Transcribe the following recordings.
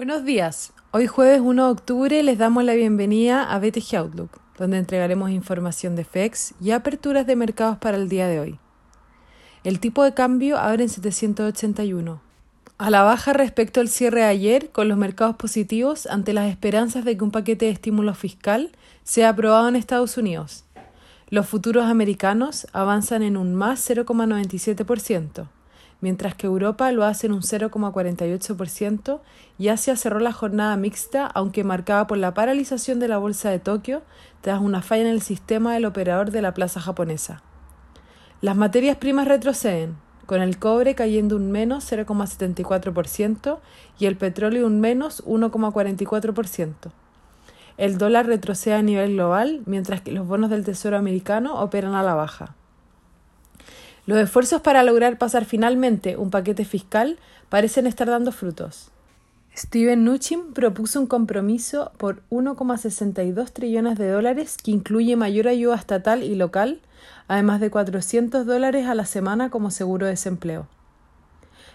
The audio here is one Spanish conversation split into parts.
Buenos días. Hoy jueves 1 de octubre les damos la bienvenida a BTG Outlook, donde entregaremos información de FEX y aperturas de mercados para el día de hoy. El tipo de cambio abre en 781. A la baja respecto al cierre de ayer, con los mercados positivos ante las esperanzas de que un paquete de estímulo fiscal sea aprobado en Estados Unidos. Los futuros americanos avanzan en un más 0,97%, mientras que Europa lo hace en un 0,48% y Asia cerró la jornada mixta, aunque marcada por la paralización de la bolsa de Tokio tras una falla en el sistema del operador de la plaza japonesa. Las materias primas retroceden, con el cobre cayendo un menos 0,74% y el petróleo un menos 1,44%. El dólar retrocede a nivel global, mientras que los bonos del Tesoro americano operan a la baja. Los esfuerzos para lograr pasar finalmente un paquete fiscal parecen estar dando frutos. Steven Mnuchin propuso un compromiso por 1,62 trillones de dólares que incluye mayor ayuda estatal y local, además de 400 dólares a la semana como seguro de desempleo.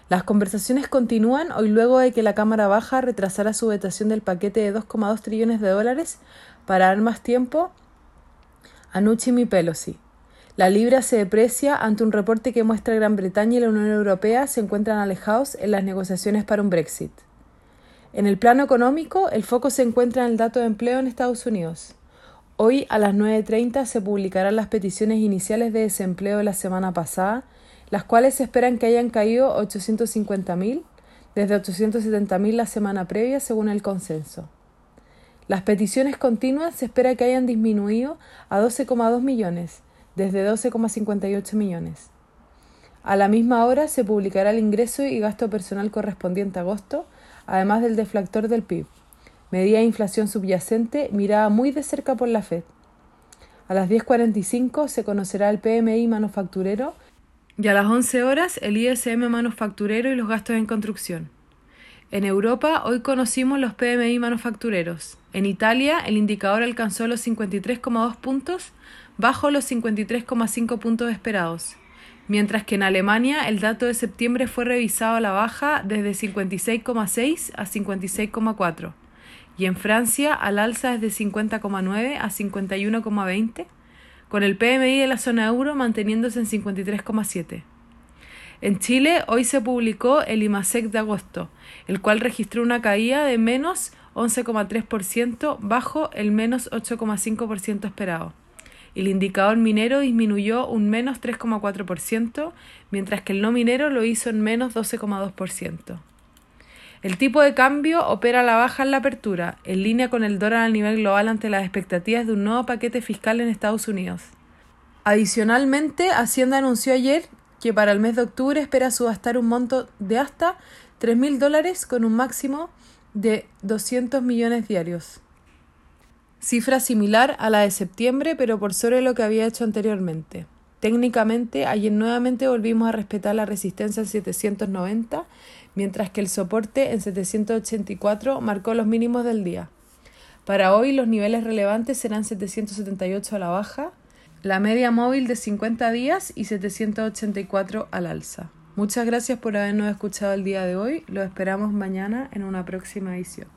Las conversaciones continúan hoy luego de que la Cámara Baja retrasara su votación del paquete de 2,2 trillones de dólares para dar más tiempo a Nucci y Pelosi. La libra se deprecia ante un reporte que muestra que Gran Bretaña y la Unión Europea se encuentran alejados en las negociaciones para un Brexit. En el plano económico, el foco se encuentra en el dato de empleo en Estados Unidos. Hoy a las 9.30 se publicarán las peticiones iniciales de desempleo de la semana pasada, las cuales se esperan que hayan caído 850.000 desde 870.000 la semana previa según el consenso. Las peticiones continuas se espera que hayan disminuido a 12,2 millones, desde 12,58 millones. A la misma hora se publicará el ingreso y gasto personal correspondiente a agosto, además del deflactor del PIB, medida de inflación subyacente mirada muy de cerca por la Fed. A las 10.45 se conocerá el PMI manufacturero y a las 11 horas el ISM manufacturero y los gastos en construcción. En Europa hoy conocimos los PMI manufactureros. En Italia el indicador alcanzó los 53,2 puntos, bajo los 53,5 puntos esperados, mientras que en Alemania el dato de septiembre fue revisado a la baja desde 56,6 a 56,4 y en Francia al alza desde 50,9 a 51,20 con el PMI de la zona euro manteniéndose en 53,7. En Chile hoy se publicó el IMASEC de agosto, el cual registró una caída de menos 11,3% bajo el menos 8,5% esperado. El indicador minero disminuyó un menos 3,4%, mientras que el no minero lo hizo en menos 12,2%. El tipo de cambio opera a la baja en la apertura, en línea con el dólar a nivel global ante las expectativas de un nuevo paquete fiscal en Estados Unidos. Adicionalmente, Hacienda anunció ayer que para el mes de octubre espera subastar un monto de hasta 3.000 dólares con un máximo de 200 millones diarios. Cifra similar a la de septiembre, pero por sobre lo que había hecho anteriormente. Técnicamente, ayer nuevamente volvimos a respetar la resistencia en 790, mientras que el soporte en 784 marcó los mínimos del día. Para hoy los niveles relevantes serán 778 a la baja, la media móvil de 50 días y 784 al alza. Muchas gracias por habernos escuchado el día de hoy. Lo esperamos mañana en una próxima edición.